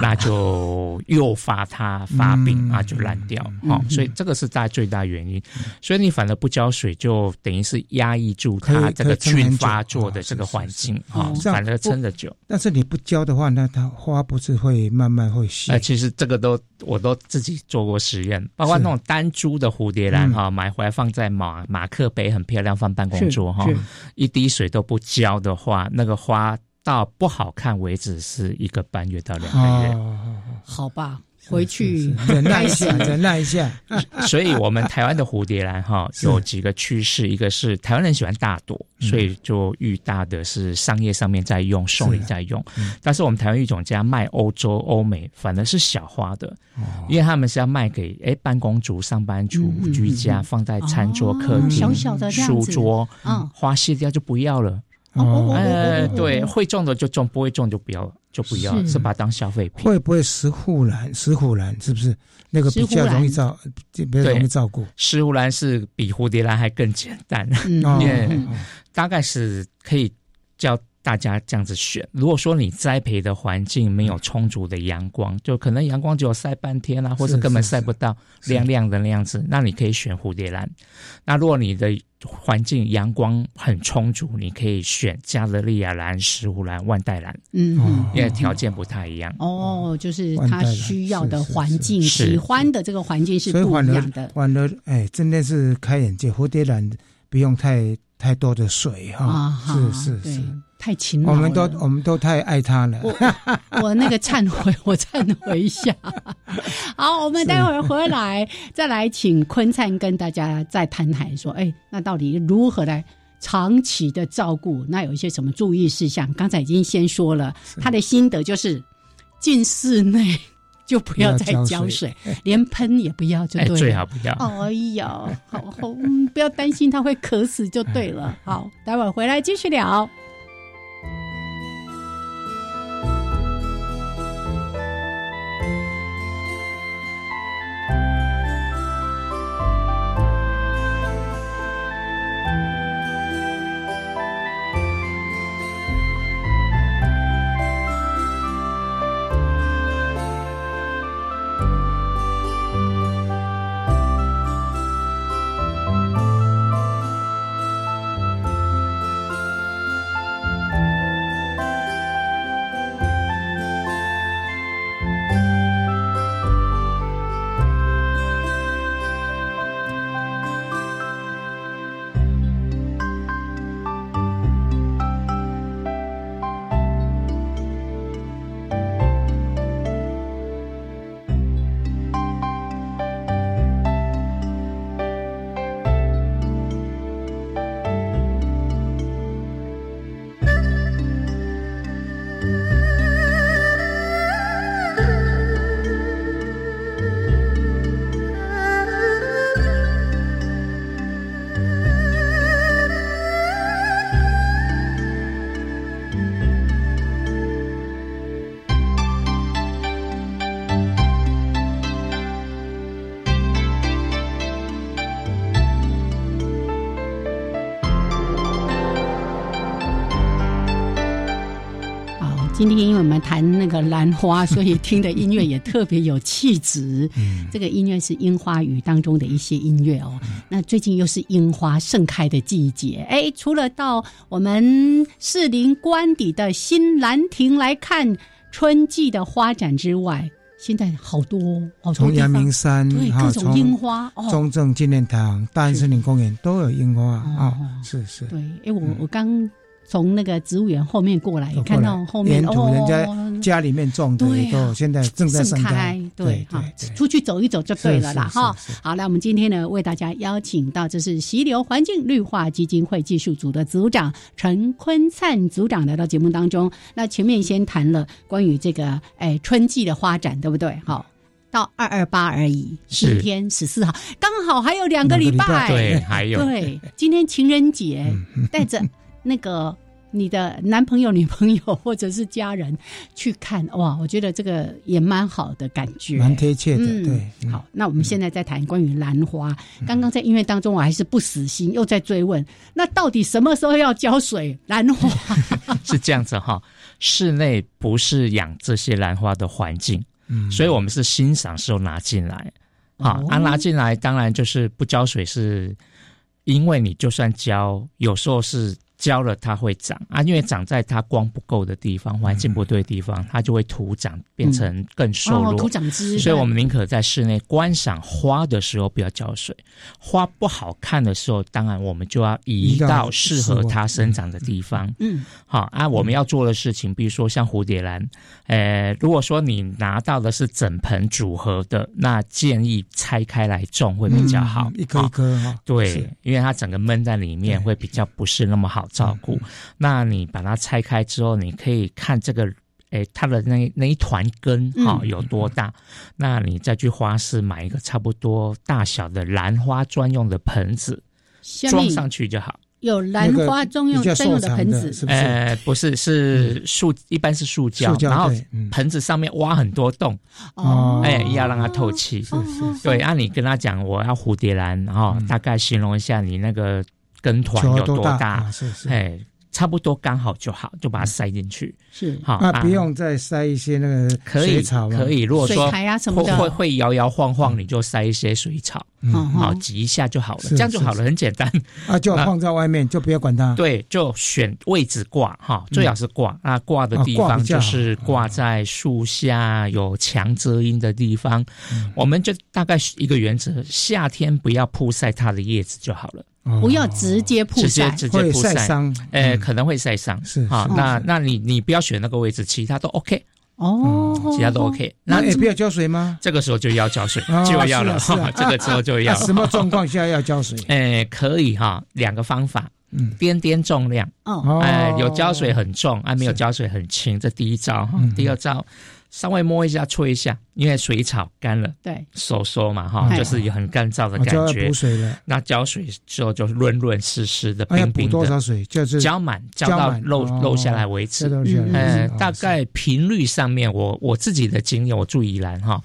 那就诱发它发病啊，就烂掉。好，所以这个是大最大原因。所以你反而不浇水，就等于是压抑住它这个菌发作的这个环境啊，反而撑得久。但是你不浇的话，那它花不是会慢慢会谢？哎，其实这个都。我都自己做过实验，包括那种单株的蝴蝶兰哈，买回来放在马马克杯，很漂亮，放办公桌哈，一滴水都不浇的话，那个花到不好看为止是一个半月到两个月，好吧。回去忍耐一下，忍耐一下。所以，我们台湾的蝴蝶兰哈 有几个趋势，一个是台湾人喜欢大朵，所以就育大的是商业上面在用，送礼在用。但是我们台湾育种家卖欧洲、欧美，反而是小花的，因为他们是要卖给哎办公族、上班族居家，放在餐桌、客厅、小小的书桌，嗯，花谢掉就不要了。哦，呃，对，会种的就种，不会种就不要，就不要，是把它当消费品。会不会石斛兰？石斛兰是不是那个比较容易照，比较容易照顾？石斛兰是比蝴蝶兰还更简单，因为大概是可以教大家这样子选。如果说你栽培的环境没有充足的阳光，就可能阳光只有晒半天啊，或者根本晒不到亮亮的那样子，那你可以选蝴蝶兰。那如果你的环境阳光很充足，你可以选加勒利亚蓝、石斛蓝、万代蓝。嗯，因为条件不太一样。哦，就是他需要的环境、喜欢的这个环境是不一样的。反而，哎，真的是开眼界。蝴蝶兰不用太太多的水哈，是是是。太勤劳了，我们都我们都太爱他了。我我那个忏悔，我忏悔一下。好，我们待会儿回来再来请坤灿跟大家再谈谈，说，哎，那到底如何来长期的照顾？那有一些什么注意事项？刚才已经先说了，他的心得就是进室内就不要再浇水，连喷也不要，就对，最好不要。哎呀，好好，不要担心他会渴死就对了。好，待会儿回来继续聊。今天因为我们谈那个兰花，所以听的音乐也特别有气质。嗯，这个音乐是樱花雨当中的一些音乐哦。那最近又是樱花盛开的季节，哎，除了到我们士林官邸的新兰亭来看春季的花展之外，现在好多好多从阳明山对各种樱花，中正纪念堂、大安森林公园都有樱花啊。是是，对，哎，我我刚。从那个植物园后面过来，看到后面哦，人家家里面种的都现在正在盛开，对哈，出去走一走就对了啦哈。好，那我们今天呢，为大家邀请到这是溪流环境绿化基金会技术组的组长陈坤灿组长来到节目当中。那前面先谈了关于这个哎春季的花展，对不对？好，到二二八而已，十天十四号，刚好还有两个礼拜，对，还有对，今天情人节，带着那个。你的男朋友、女朋友或者是家人去看哇，我觉得这个也蛮好的感觉，蛮贴切的。对，好，那我们现在在谈关于兰花。刚刚在音乐当中，我还是不死心，又在追问，那到底什么时候要浇水？兰花 是这样子哈，室内不是养这些兰花的环境，嗯，所以我们是欣赏时候拿进来，好，啊，拿进来当然就是不浇水，是因为你就算浇，有时候是。浇了它会长啊，因为长在它光不够的地方、环境不对的地方，它就会土长，变成更瘦弱。土长枝，所以我们宁可在室内观赏花的时候不要浇水。花不好看的时候，当然我们就要移到适合它生长的地方。嗯，好啊，我们要做的事情，比如说像蝴蝶兰，呃，如果说你拿到的是整盆组合的，那建议拆开来种会比较好，一颗一颗哈。对，因为它整个闷在里面会比较不是那么好。照顾，那你把它拆开之后，你可以看这个，诶，它的那那一团根哈有多大？那你再去花市买一个差不多大小的兰花专用的盆子，装上去就好。有兰花专用专用的盆子，呃，不是，是塑，一般是塑胶，然后盆子上面挖很多洞，哦，哎，要让它透气。对，按你跟他讲，我要蝴蝶兰，然后大概形容一下你那个。根团有多大？哎，差不多刚好就好，就把它塞进去。是好那，不用再塞一些那个水草可以。如果说会会会摇摇晃晃，你就塞一些水草，好挤一下就好了，这样就好了，很简单。啊，就放在外面，就不要管它。对，就选位置挂哈，最好是挂。那挂的地方就是挂在树下有强遮阴的地方。我们就大概一个原则：夏天不要曝晒它的叶子就好了。不要直接曝晒，直接曝晒伤，呃，可能会晒伤。是好，那那你你不要选那个位置，其他都 OK 哦，其他都 OK。那也不要浇水吗？这个时候就要浇水，就要了。这个时候就要。什么状况下要浇水？哎，可以哈，两个方法，嗯，掂掂重量，哦，哎，有浇水很重，啊，没有浇水很轻，这第一招哈。第二招。稍微摸一下，搓一下，因为水草干了，对，收缩嘛，哈，就是有很干燥的感觉。补水了，那浇水之后就润润湿湿的，冰冰的。多少水？就是浇满，浇到漏漏下来为止。呃，大概频率上面，我我自己的经验，我住宜兰哈，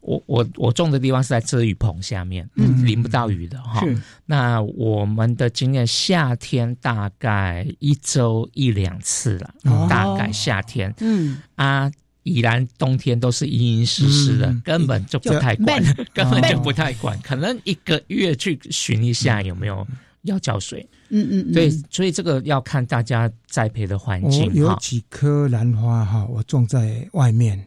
我我我种的地方是在遮雨棚下面，淋不到雨的哈。那我们的经验，夏天大概一周一两次了，大概夏天，嗯啊。依然冬天都是阴阴湿湿的，根本就不太管，根本就不太管。可能一个月去巡一下有没有要浇水。嗯嗯，对，所以这个要看大家栽培的环境。有几棵兰花哈，我种在外面，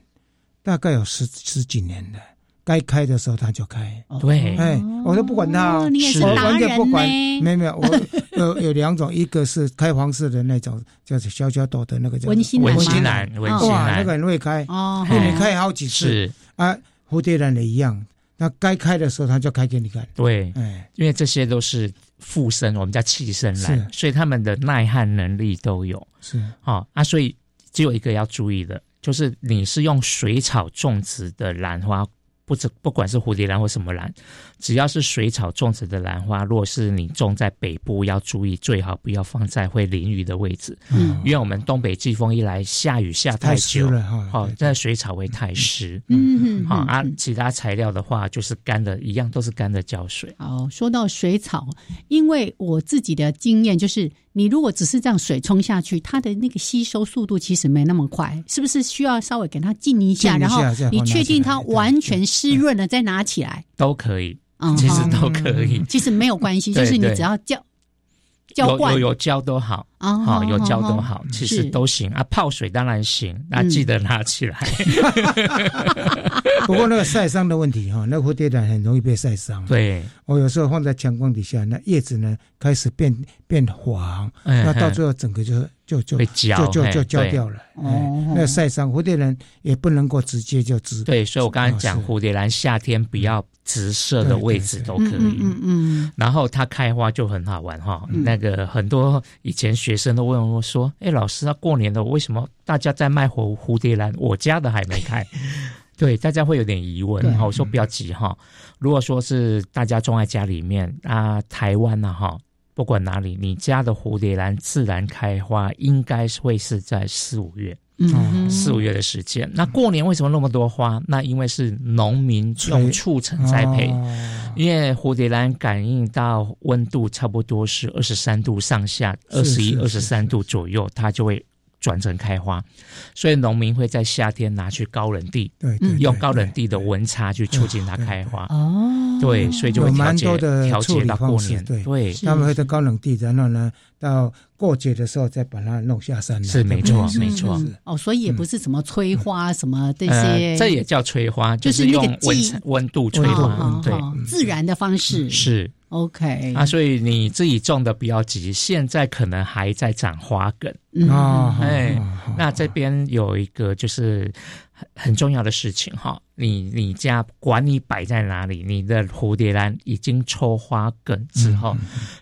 大概有十十几年了。该开的时候它就开，对，哎，我都不管它，我完全不管，没有没 有，我有有两种，一个是开黄色的那种，叫做小小朵的那个叫文心兰，文心兰，那个很会开，哦，你开好几次，啊，蝴蝶兰也一样，那该开的时候它就开给你看，对，哎，因为这些都是附生，我们叫气生兰，所以它们的耐旱能力都有，是，好啊，所以只有一个要注意的，就是你是用水草种植的兰花。不止不管是蝴蝶兰或什么兰，只要是水草种植的兰花，若是你种在北部，要注意最好不要放在会淋雨的位置。嗯，因为我们东北季风一来，下雨下太久了哈，好，这水草会太湿。嗯，好啊，其他材料的话就是干的，一样都是干的浇水。哦，说到水草，因为我自己的经验就是。你如果只是这样水冲下去，它的那个吸收速度其实没那么快，是不是需要稍微给它浸一下，然后你确定它完全湿润了再拿起来？都可以，其实都可以，其实没有关系，就是你只要浇浇灌有有浇都好。啊，有浇都好，其实都行啊。泡水当然行，那记得拿起来。不过那个晒伤的问题哈，那蝴蝶兰很容易被晒伤。对，我有时候放在强光底下，那叶子呢开始变变黄，那到最后整个就就就就就就焦掉了。哦，那晒伤蝴蝶兰也不能够直接就直。对，所以我刚才讲蝴蝶兰夏天不要直射的位置都可以。嗯嗯。然后它开花就很好玩哈，那个很多以前学。生都问我说：“哎，老师，那，过年了，为什么大家在卖蝴蝴蝶兰，我家的还没开？” 对，大家会有点疑问。我说不要急哈，如果说是大家种在家里面啊，台湾呢哈，不管哪里，你家的蝴蝶兰自然开花，应该是会是在四五月。嗯，四五月的时间。那过年为什么那么多花？那因为是农民用促成栽培，因为蝴蝶兰感应到温度差不多是二十三度上下，二十一、二十三度左右，它就会。转成开花，所以农民会在夏天拿去高冷地，对，用高冷地的温差去促进它开花。哦，对，所以就会调节调节到过年。对，他们会在高冷地，然后呢，到过节的时候再把它弄下山。是没错，没错。哦，所以也不是什么催花什么这些，这也叫催花，就是用温温度催花，对，自然的方式是。OK，啊，所以你自己种的不要急，现在可能还在长花梗啊。哎，那这边有一个就是很很重要的事情哈。你你家管你摆在哪里，你的蝴蝶兰已经抽花梗之后，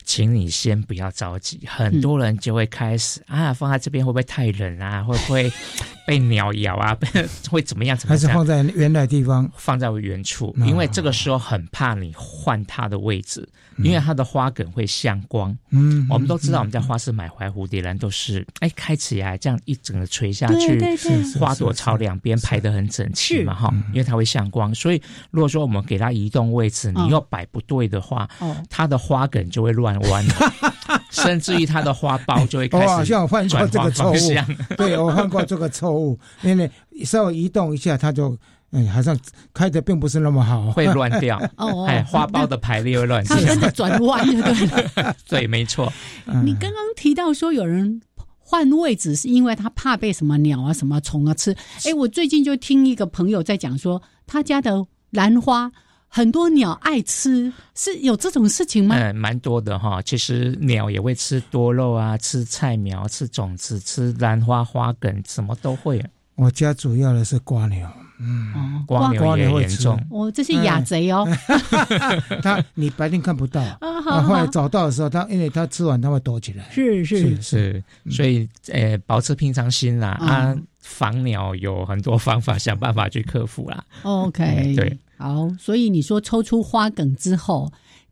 请你先不要着急。很多人就会开始啊，放在这边会不会太冷啊？会不会被鸟咬啊？会怎么样？怎么样？还是放在原来地方，放在原处，因为这个时候很怕你换它的位置，因为它的花梗会向光。嗯，我们都知道，我们在花市买回蝴蝶兰都是哎开起来这样一整个垂下去，花朵朝两边排的很整齐嘛哈，因为。它会向光，所以如果说我们给它移动位置，你又摆不对的话，它的花梗就会乱弯。甚至于它的花苞就会开始。我好像犯过这个错误，对我犯过这个错误，因为稍微移动一下，它就嗯，好像开的并不是那么好，会乱掉。哦，哎，花苞的排列会乱掉，它跟着转弯，对对？对，没错。你刚刚提到说有人换位置，是因为他怕被什么鸟啊、什么虫啊吃。哎，我最近就听一个朋友在讲说，他家的兰花。很多鸟爱吃，是有这种事情吗？嗯，蛮多的哈。其实鸟也会吃多肉啊，吃菜苗，吃种子，吃兰花花梗，什么都会。我家主要的是瓜鸟，嗯，瓜牛也严重。哦，这是雅贼哦。他你白天看不到，啊，后来找到的时候，他因为他吃完他会躲起来。是是是，所以呃，保持平常心啦。啊，防鸟有很多方法，想办法去克服啦。OK，对。好，所以你说抽出花梗之后，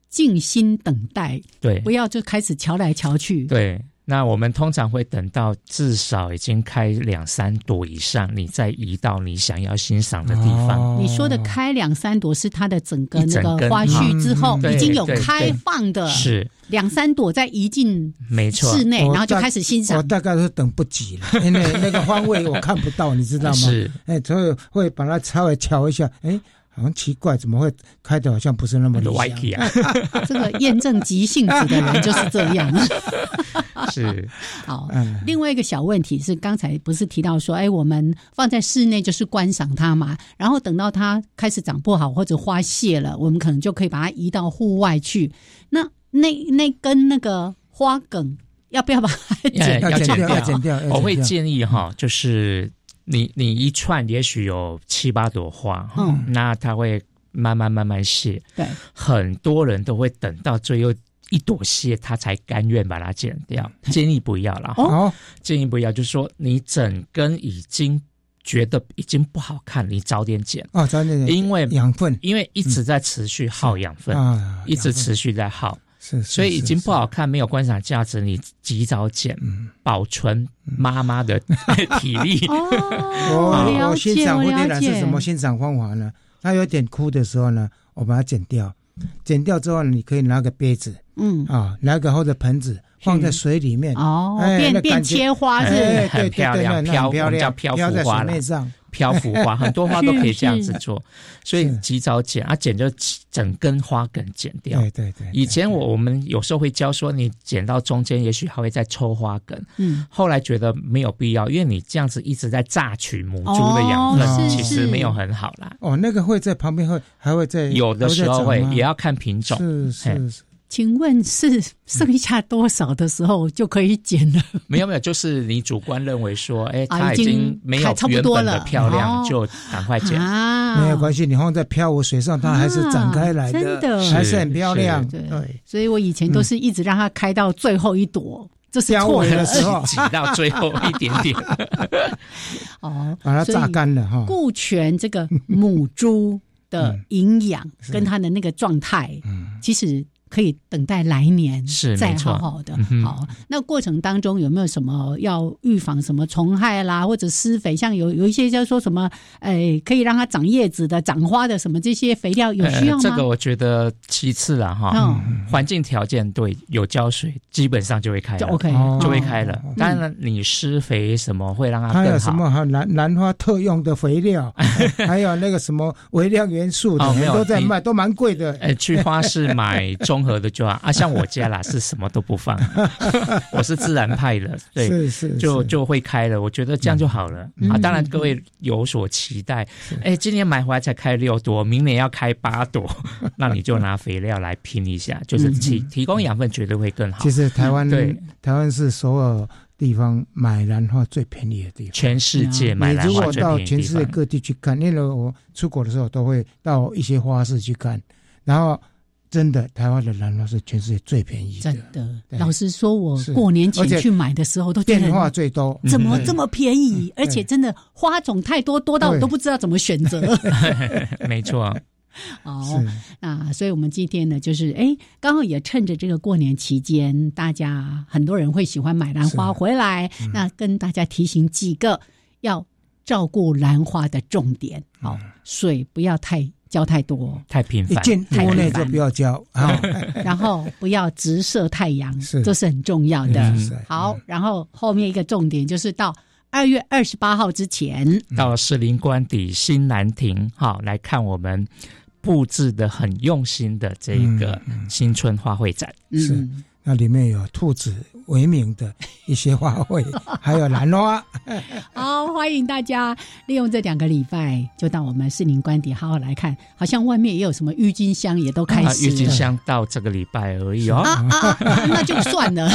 静心等待，对，不要就开始瞧来瞧去，对。那我们通常会等到至少已经开两三朵以上，你再移到你想要欣赏的地方。你说的开两三朵是它的整个那个花序之后已经有开放的，是两三朵再移进没错室内，然后就开始欣赏。我大概是等不及了，因为那个方位我看不到，你知道吗？是，哎，所以会把它稍微瞧一下，哎。好像奇怪，怎么会开的好像不是那么的歪啊？这个验证急性子的人就是这样。是好，另外一个小问题是，刚才不是提到说，哎，我们放在室内就是观赏它嘛，然后等到它开始长不好或者花谢了，我们可能就可以把它移到户外去。那那那根那个花梗要不要把它剪掉？要剪掉？我会建议哈，就是。你你一串也许有七八朵花，嗯，那它会慢慢慢慢谢。对，很多人都会等到最后一朵谢，他才甘愿把它剪掉。建议不要了，哦，建议不要，就是说你整根已经觉得已经不好看，你早点剪哦，早点剪，因为养分，因为一直在持续耗养分，一直持续在耗。是，所以已经不好看，没有观赏价值。你及早剪，保存妈妈的 体力。哦，我欣赏蝴蝶兰是什么欣赏方法呢？它有点枯的时候呢，我把它剪掉。剪掉之后，你可以拿个杯子，嗯啊，拿个或者盆子放在水里面。哦，变变切花是很漂亮，漂漂亮，漂浮花了。漂浮花很多花都可以这样子做，所以及早剪啊，剪就整根花梗剪掉。对对对。以前我我们有时候会教说，你剪到中间，也许还会再抽花梗。嗯。后来觉得没有必要，因为你这样子一直在榨取母猪的养分，其实没有很好啦。哦，那个会在旁边会还会在有的时候会也要看品种。是是是。请问是剩下多少的时候就可以剪了？没有没有，就是你主观认为说，哎，它已经没有原本的漂亮，就赶快剪。没有关系，你放在漂浮水上，它还是展开来的，真的。还是很漂亮。对，所以我以前都是一直让它开到最后一朵，这是错的。时候。挤到最后一点点。哦，把它榨干了哈，顾全这个母猪的 营养跟它的那个状态，嗯，其实。可以等待来年是再好好的好。那过程当中有没有什么要预防什么虫害啦，或者施肥？像有有一些叫说什么，哎，可以让它长叶子的、长花的什么这些肥料有需要吗？这个我觉得其次了哈。环境条件对，有浇水，基本上就会开了，OK，就会开了。当然，你施肥什么会让它还有什么哈兰兰花特用的肥料，还有那个什么微量元素的，都在卖，都蛮贵的。哎，去花市买中。综合的就好啊，像我家啦是什么都不放，我是自然派的，对，是是，就就会开了。我觉得这样就好了啊。当然各位有所期待，哎，今年买回来才开六朵，明年要开八朵，那你就拿肥料来拼一下，就是提提供养分绝对会更好。其实台湾对台湾是所有地方买兰花最便宜的地方，全世界买兰花最便宜的地方。全世界各地去看，因为我出国的时候都会到一些花市去看，然后。真的，台湾的兰花是全世界最便宜的。真的，老实说，我过年前去买的时候都变化最多，怎么这么便宜？而且真的花种太多，多到我都不知道怎么选择。没错。哦，那所以我们今天呢，就是哎，刚好也趁着这个过年期间，大家很多人会喜欢买兰花回来，那跟大家提醒几个要照顾兰花的重点。好，水不要太。浇太多，太频繁，进屋内就不要浇啊。然后不要直射太阳，这是很重要的。好，然后后面一个重点就是到二月二十八号之前，到士林官邸新兰亭，哈来看我们布置的很用心的这个新春花卉展。是，那里面有兔子。为名的一些花卉，还有兰花。好，欢迎大家利用这两个礼拜，就到我们士林官邸好好来看。好像外面也有什么郁金香，也都开始。郁金香到这个礼拜而已哦。啊啊，那就算了。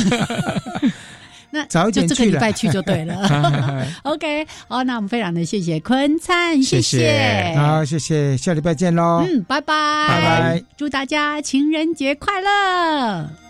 那早一点这个礼拜去就对了。OK，好，那我们非常的谢谢坤灿，谢谢。好，谢谢，下礼拜见喽。嗯，拜拜，拜拜，祝大家情人节快乐。